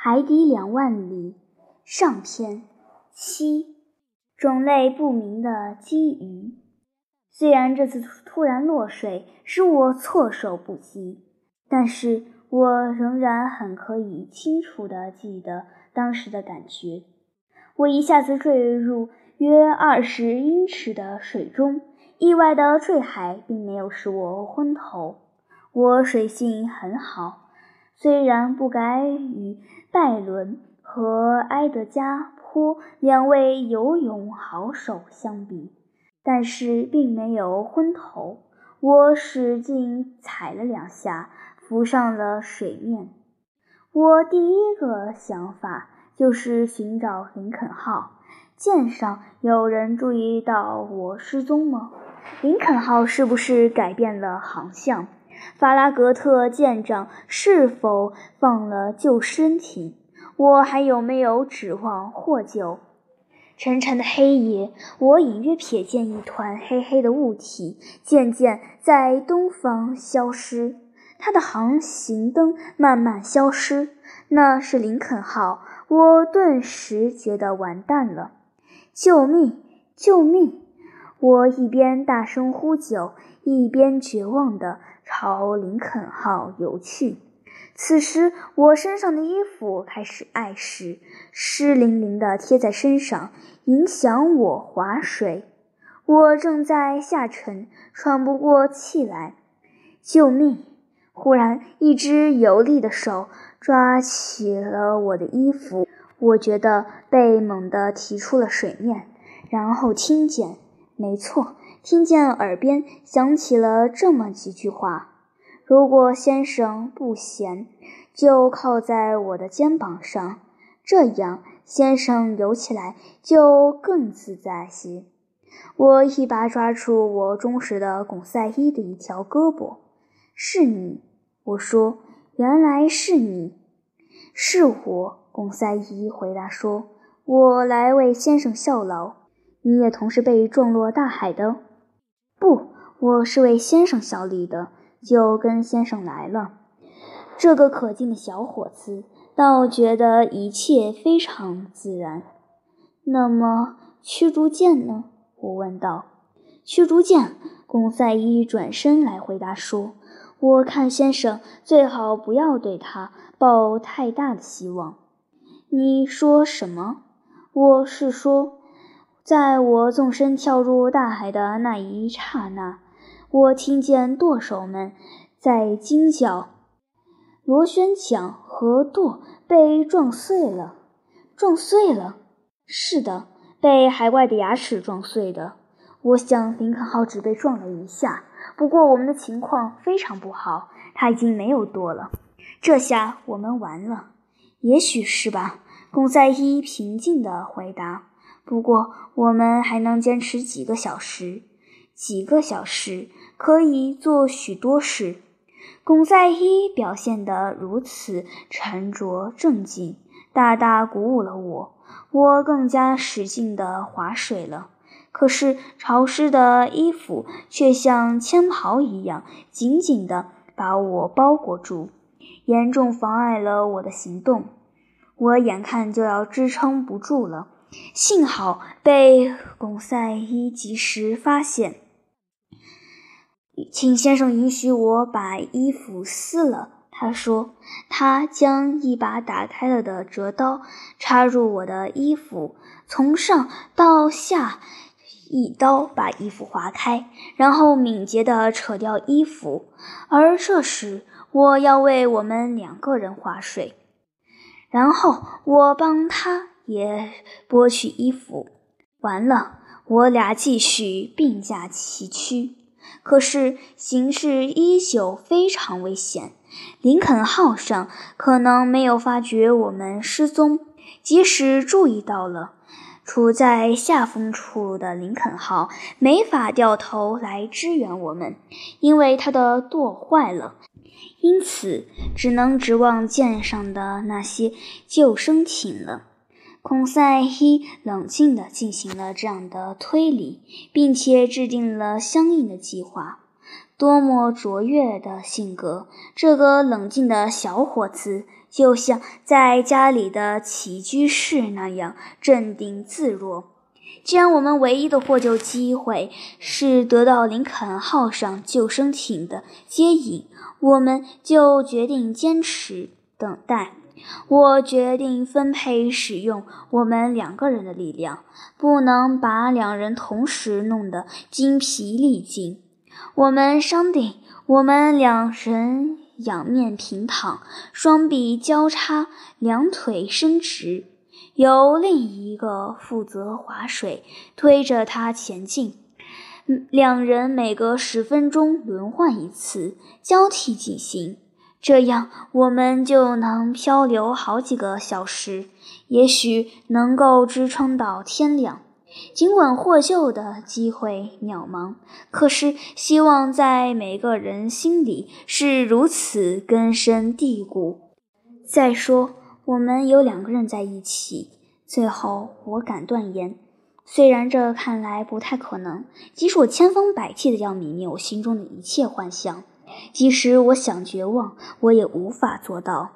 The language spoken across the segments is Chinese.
海底两万里上篇七，种类不明的鲸鱼。虽然这次突然落水使我措手不及，但是我仍然很可以清楚地记得当时的感觉。我一下子坠入约二十英尺的水中，意外的坠海并没有使我昏头。我水性很好，虽然不敢与拜伦和埃德加坡两位游泳好手相比，但是并没有昏头。我使劲踩了两下，浮上了水面。我第一个想法就是寻找林肯号。舰上有人注意到我失踪吗？林肯号是不是改变了航向？法拉格特舰长是否放了救生艇？我还有没有指望获救？沉沉的黑夜，我隐约瞥见一团黑黑的物体渐渐在东方消失，它的航行灯慢慢消失。那是林肯号，我顿时觉得完蛋了。救命！救命！我一边大声呼救，一边绝望地朝林肯号游去。此时，我身上的衣服开始碍事，湿淋淋的贴在身上，影响我划水。我正在下沉，喘不过气来。救命！忽然，一只有力的手抓起了我的衣服。我觉得被猛地提出了水面，然后听见，没错，听见耳边响起了这么几句话：“如果先生不闲，就靠在我的肩膀上，这样先生游起来就更自在些。”我一把抓住我忠实的巩赛伊的一条胳膊：“是你。”我说：“原来是你，是我。”贡赛伊回答说：“我来为先生效劳。你也同时被撞落大海的？不，我是为先生效力的，就跟先生来了。”这个可敬的小伙子倒觉得一切非常自然。那么驱逐舰呢？我问道。驱逐舰，龚赛伊转身来回答说：“我看先生最好不要对他抱太大的希望。”你说什么？我是说，在我纵身跳入大海的那一刹那，我听见舵手们在惊叫：“螺旋桨和舵被撞碎了，撞碎了！”是的，被海怪的牙齿撞碎的。我想林肯号只被撞了一下，不过我们的情况非常不好，它已经没有舵了。这下我们完了。也许是吧，贡赛伊平静地回答。不过我们还能坚持几个小时，几个小时可以做许多事。巩赛伊表现得如此沉着正经，大大鼓舞了我。我更加使劲地划水了，可是潮湿的衣服却像铅袍一样紧紧地把我包裹住。严重妨碍了我的行动，我眼看就要支撑不住了。幸好被巩赛伊及时发现，请先生允许我把衣服撕了。他说，他将一把打开了的折刀插入我的衣服，从上到下一刀把衣服划开，然后敏捷地扯掉衣服。而这时，我要为我们两个人划水，然后我帮他也剥去衣服。完了，我俩继续并驾齐驱。可是形势依旧非常危险。林肯号上可能没有发觉我们失踪，即使注意到了，处在下风处的林肯号没法掉头来支援我们，因为它的舵坏了。因此，只能指望舰上的那些救生艇了。孔塞伊冷静地进行了这样的推理，并且制定了相应的计划。多么卓越的性格！这个冷静的小伙子就像在家里的起居室那样镇定自若。既然我们唯一的获救机会是得到林肯号上救生艇的接引，我们就决定坚持等待。我决定分配使用我们两个人的力量，不能把两人同时弄得精疲力尽。我们商定，我们两人仰面平躺，双臂交叉，两腿伸直，由另一个负责划水，推着它前进。两人每隔十分钟轮换一次，交替进行。这样，我们就能漂流好几个小时，也许能够支撑到天亮。尽管获救的机会渺茫，可是希望在每个人心里是如此根深蒂固。再说，我们有两个人在一起。最后，我敢断言，虽然这看来不太可能，即使我千方百计的要泯灭我心中的一切幻想。即使我想绝望，我也无法做到。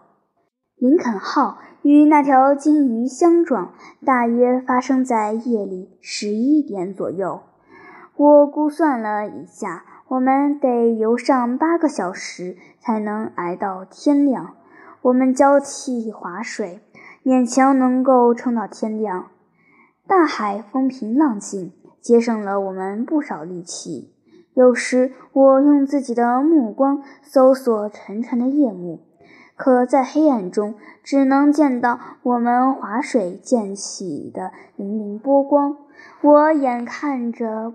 林肯号与那条鲸鱼相撞，大约发生在夜里十一点左右。我估算了一下，我们得游上八个小时才能挨到天亮。我们交替划水，勉强能够撑到天亮。大海风平浪静，节省了我们不少力气。有时我用自己的目光搜索沉沉的夜幕，可在黑暗中只能见到我们划水溅起的粼粼波光。我眼看着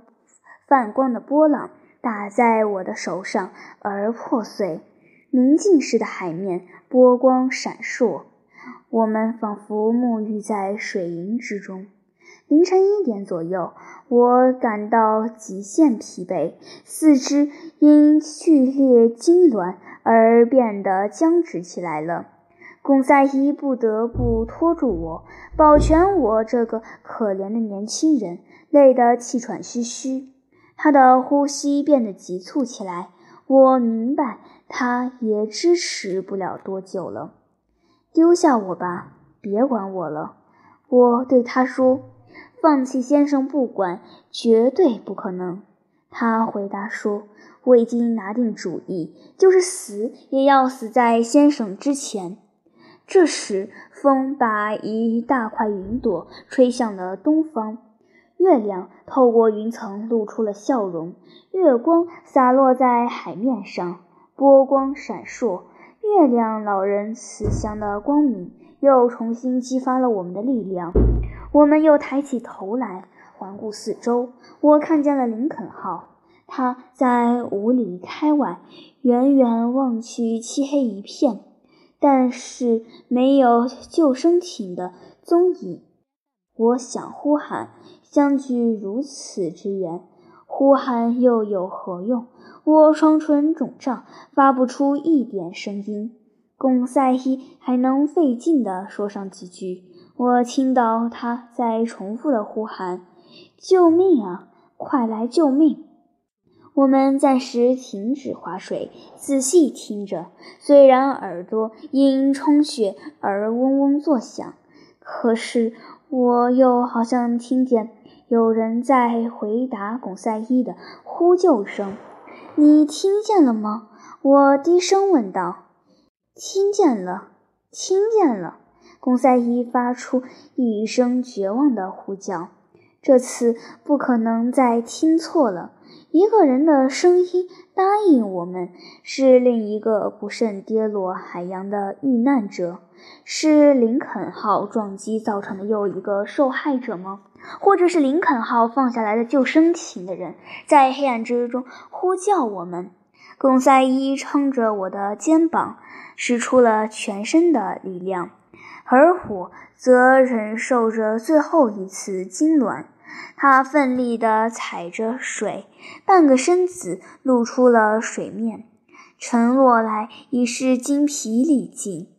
泛光的波浪打在我的手上而破碎，明镜似的海面波光闪烁，我们仿佛沐浴在水银之中。凌晨一点左右，我感到极限疲惫，四肢因剧烈痉挛而变得僵直起来了。贡赛伊不得不拖住我，保全我这个可怜的年轻人，累得气喘吁吁，他的呼吸变得急促起来。我明白，他也支持不了多久了。丢下我吧，别管我了，我对他说。放弃先生不管，绝对不可能。他回答说：“我已经拿定主意，就是死也要死在先生之前。”这时，风把一大块云朵吹向了东方，月亮透过云层露出了笑容，月光洒落在海面上，波光闪烁。月亮老人慈祥的光明又重新激发了我们的力量。我们又抬起头来环顾四周，我看见了林肯号，它在五里开外，远远望去漆黑一片，但是没有救生艇的踪影。我想呼喊，相距如此之远，呼喊又有何用？我双唇肿胀，发不出一点声音。贡赛伊还能费劲地说上几句。我听到他在重复的呼喊：“救命啊！快来救命！”我们暂时停止划水，仔细听着。虽然耳朵因充血而嗡嗡作响，可是我又好像听见有人在回答巩赛伊的呼救声。“你听见了吗？”我低声问道。“听见了，听见了。”贡赛伊发出一声绝望的呼叫，这次不可能再听错了。一个人的声音答应我们，是另一个不慎跌落海洋的遇难者，是林肯号撞击造成的又一个受害者吗？或者是林肯号放下来的救生艇的人，在黑暗之中呼叫我们？贡赛伊撑着我的肩膀，使出了全身的力量。而火则忍受着最后一次痉挛，他奋力地踩着水，半个身子露出了水面，沉落来已是精疲力尽。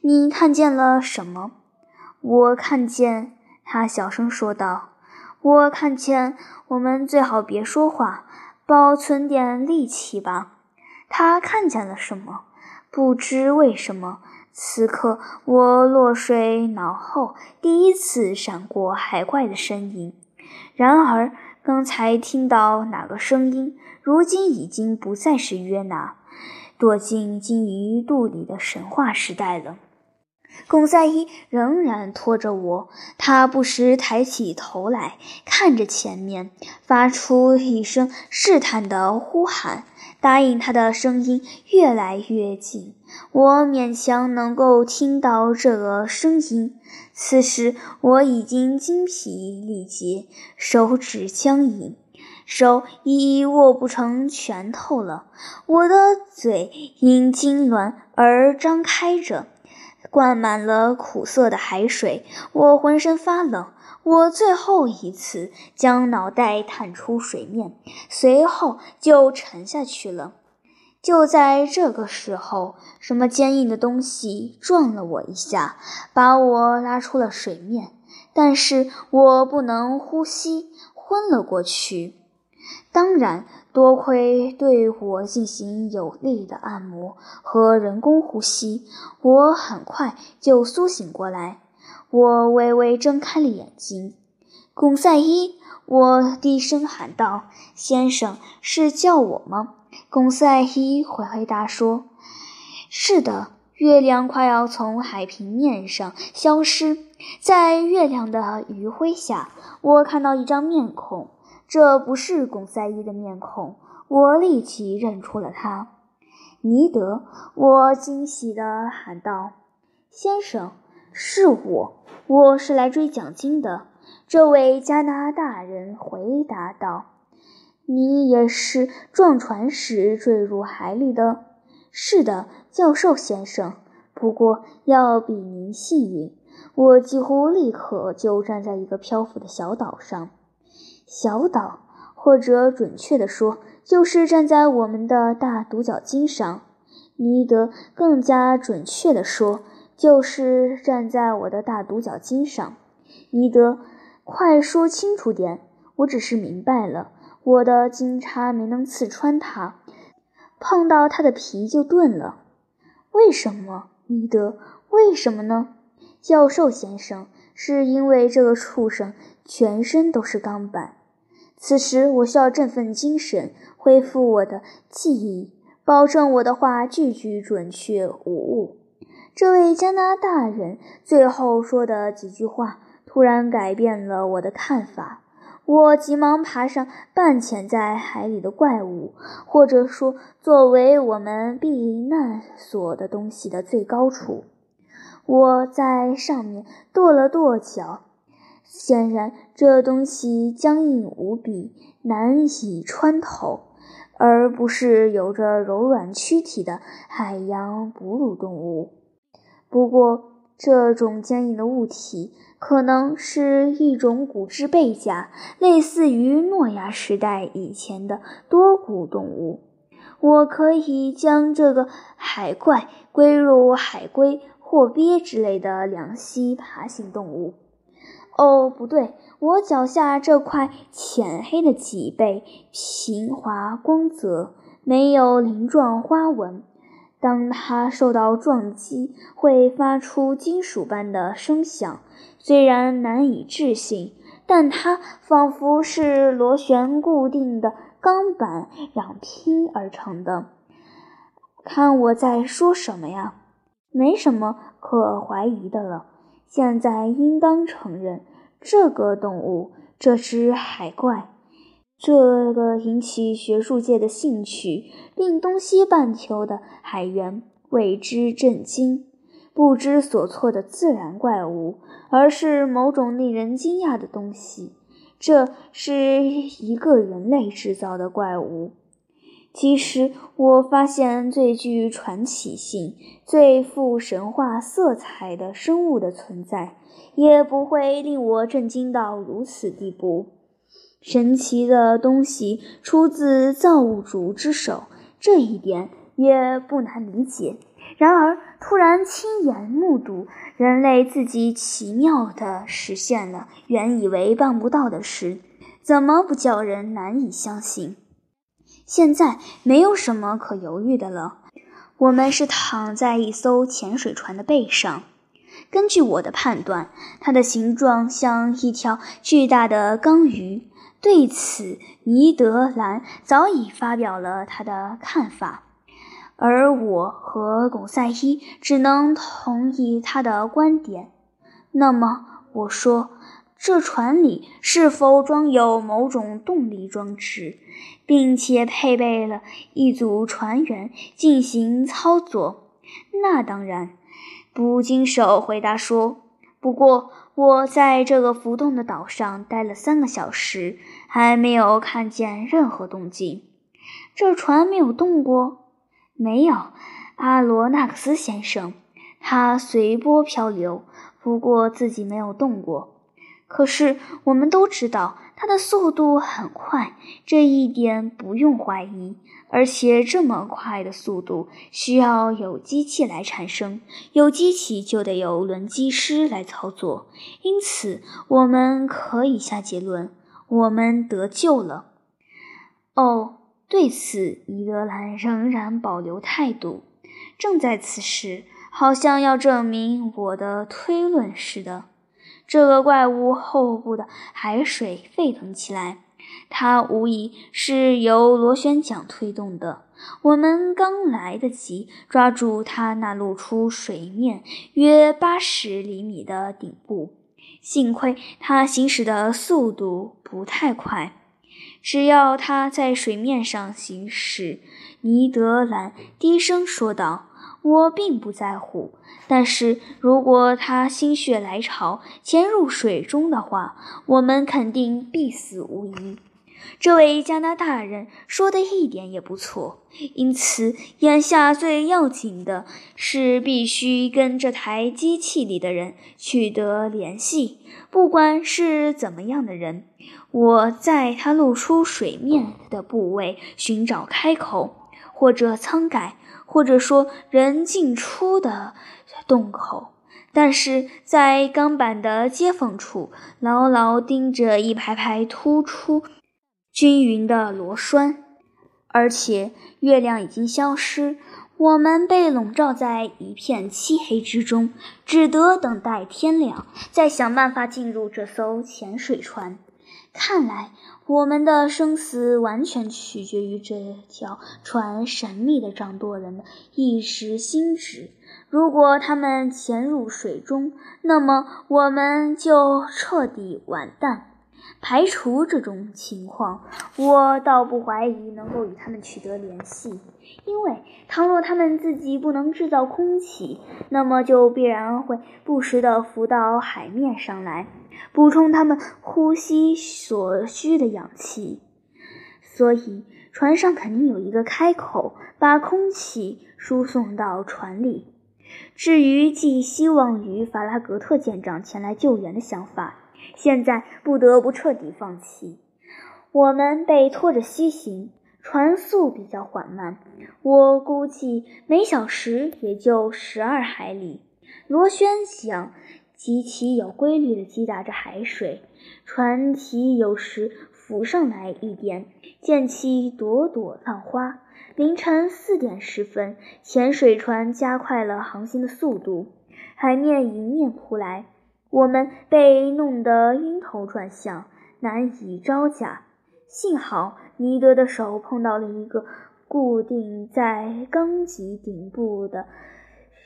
你看见了什么？我看见，他小声说道：“我看见，我们最好别说话，保存点力气吧。”他看见了什么？不知为什么。此刻，我落水脑后第一次闪过海怪的身影。然而，刚才听到哪个声音，如今已经不再是约拿，躲进鲸鱼肚里的神话时代了。巩赛伊仍然拖着我，他不时抬起头来看着前面，发出一声试探的呼喊。答应他的声音越来越近，我勉强能够听到这个声音。此时我已经精疲力竭，手指僵硬，手已握不成拳头了。我的嘴因痉挛而张开着。灌满了苦涩的海水，我浑身发冷。我最后一次将脑袋探出水面，随后就沉下去了。就在这个时候，什么坚硬的东西撞了我一下，把我拉出了水面。但是我不能呼吸，昏了过去。当然，多亏对我进行有力的按摩和人工呼吸，我很快就苏醒过来。我微微睁开了眼睛。巩赛伊，我低声喊道：“先生，是叫我吗？”巩赛伊回回答说：“是的。”月亮快要从海平面上消失，在月亮的余晖下，我看到一张面孔。这不是巩赛伊的面孔，我立即认出了他，尼德。我惊喜地喊道：“先生，是我，我是来追奖金的。”这位加拿大人回答道：“你也是撞船时坠入海里的？”“是的，教授先生。不过要比您幸运，我几乎立刻就站在一个漂浮的小岛上。”小岛，或者准确地说，就是站在我们的大独角鲸上。尼德更加准确地说，就是站在我的大独角鲸上。尼德，快说清楚点！我只是明白了，我的金叉没能刺穿它，碰到它的皮就钝了。为什么，尼德？为什么呢？教授先生，是因为这个畜生全身都是钢板。此时，我需要振奋精神，恢复我的记忆，保证我的话句句准确无误。这位加拿大人最后说的几句话，突然改变了我的看法。我急忙爬上半潜在海里的怪物，或者说作为我们避难所的东西的最高处。我在上面跺了跺脚。显然，这东西僵硬无比，难以穿透，而不是有着柔软躯体的海洋哺乳动物。不过，这种坚硬的物体可能是一种骨质背甲，类似于诺亚时代以前的多骨动物。我可以将这个海怪归入海龟或鳖之类的两栖爬行动物。哦，不对，我脚下这块浅黑的脊背平滑光泽，没有鳞状花纹。当它受到撞击，会发出金属般的声响，虽然难以置信，但它仿佛是螺旋固定的钢板两拼而成的。看我在说什么呀？没什么可怀疑的了。现在应当承认，这个动物，这只海怪，这个引起学术界的兴趣，令东西半球的海员为之震惊、不知所措的自然怪物，而是某种令人惊讶的东西。这是一个人类制造的怪物。其实，我发现最具传奇性、最富神话色彩的生物的存在，也不会令我震惊到如此地步。神奇的东西出自造物主之手，这一点也不难理解。然而，突然亲眼目睹人类自己奇妙地实现了原以为办不到的事，怎么不叫人难以相信？现在没有什么可犹豫的了。我们是躺在一艘潜水船的背上。根据我的判断，它的形状像一条巨大的钢鱼。对此，尼德兰早已发表了他的看法，而我和巩赛伊只能同意他的观点。那么，我说，这船里是否装有某种动力装置，并且配备了一组船员进行操作？那当然。捕鲸手回答说：“不过，我在这个浮动的岛上待了三个小时，还没有看见任何动静。这船没有动过？没有，阿罗纳克斯先生，它随波漂流，不过自己没有动过。可是我们都知道。”它的速度很快，这一点不用怀疑。而且这么快的速度需要有机器来产生，有机器就得有轮机师来操作。因此，我们可以下结论：我们得救了。哦，对此，伊德兰仍然保留态度，正在此时，好像要证明我的推论似的。这个怪物后部的海水沸腾起来，它无疑是由螺旋桨推动的。我们刚来得及抓住它那露出水面约八十厘米的顶部，幸亏它行驶的速度不太快。只要它在水面上行驶，尼德兰低声说道。我并不在乎，但是如果他心血来潮潜入水中的话，我们肯定必死无疑。这位加拿大人说的一点也不错，因此眼下最要紧的是必须跟这台机器里的人取得联系，不管是怎么样的人，我在他露出水面的部位寻找开口或者舱盖。或者说人进出的洞口，但是在钢板的接缝处牢牢钉着一排排突出、均匀的螺栓，而且月亮已经消失，我们被笼罩在一片漆黑之中，只得等待天亮，再想办法进入这艘潜水船。看来。我们的生死完全取决于这条船神秘的掌舵人的一时心直。如果他们潜入水中，那么我们就彻底完蛋。排除这种情况，我倒不怀疑能够与他们取得联系，因为倘若他们自己不能制造空气，那么就必然会不时地浮到海面上来。补充他们呼吸所需的氧气，所以船上肯定有一个开口，把空气输送到船里。至于寄希望于法拉格特舰长前来救援的想法，现在不得不彻底放弃。我们被拖着西行，船速比较缓慢，我估计每小时也就十二海里。螺旋桨。极其有规律地击打着海水，船体有时浮上来一点，溅起朵朵浪花。凌晨四点十分，潜水船加快了航行的速度，海面迎面扑来，我们被弄得晕头转向，难以招架。幸好尼德的手碰到了一个固定在钢脊顶部的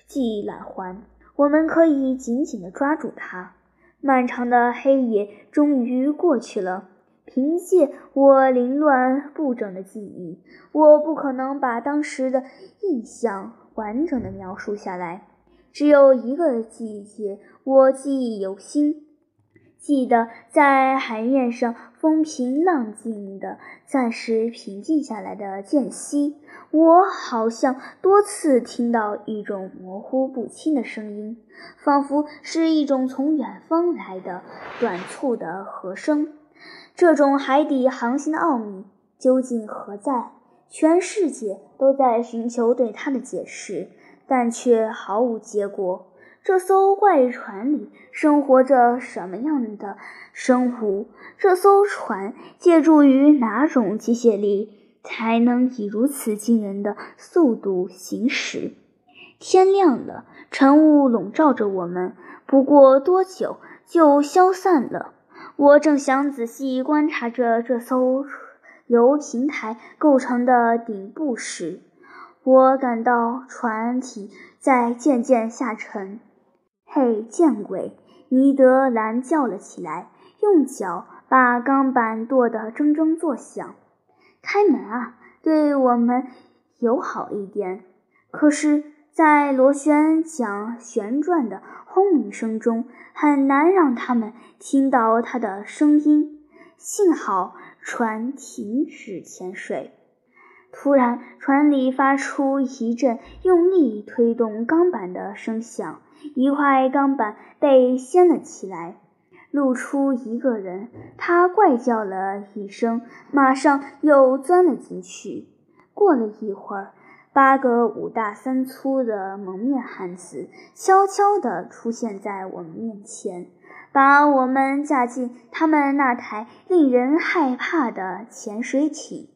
系缆环。我们可以紧紧地抓住它。漫长的黑夜终于过去了。凭借我凌乱不整的记忆，我不可能把当时的印象完整的描述下来。只有一个季节，我记忆犹新。记得在海面上风平浪静的、暂时平静下来的间隙，我好像多次听到一种模糊不清的声音，仿佛是一种从远方来的短促的和声。这种海底航行的奥秘究竟何在？全世界都在寻求对它的解释，但却毫无结果。这艘怪船里生活着什么样的生物？这艘船借助于哪种机械力才能以如此惊人的速度行驶。天亮了，晨雾笼罩着我们，不过多久就消散了。我正想仔细观察着这艘由平台构成的顶部时，我感到船体在渐渐下沉。嘿，见鬼！尼德兰叫了起来，用脚把钢板跺得铮铮作响。开门啊，对我们友好一点。可是，在螺旋桨旋转的轰鸣声中，很难让他们听到他的声音。幸好船停止潜水。突然，船里发出一阵用力推动钢板的声响，一块钢板被掀了起来。露出一个人，他怪叫了一声，马上又钻了进去。过了一会儿，八个五大三粗的蒙面汉子悄悄地出现在我们面前，把我们架进他们那台令人害怕的潜水艇。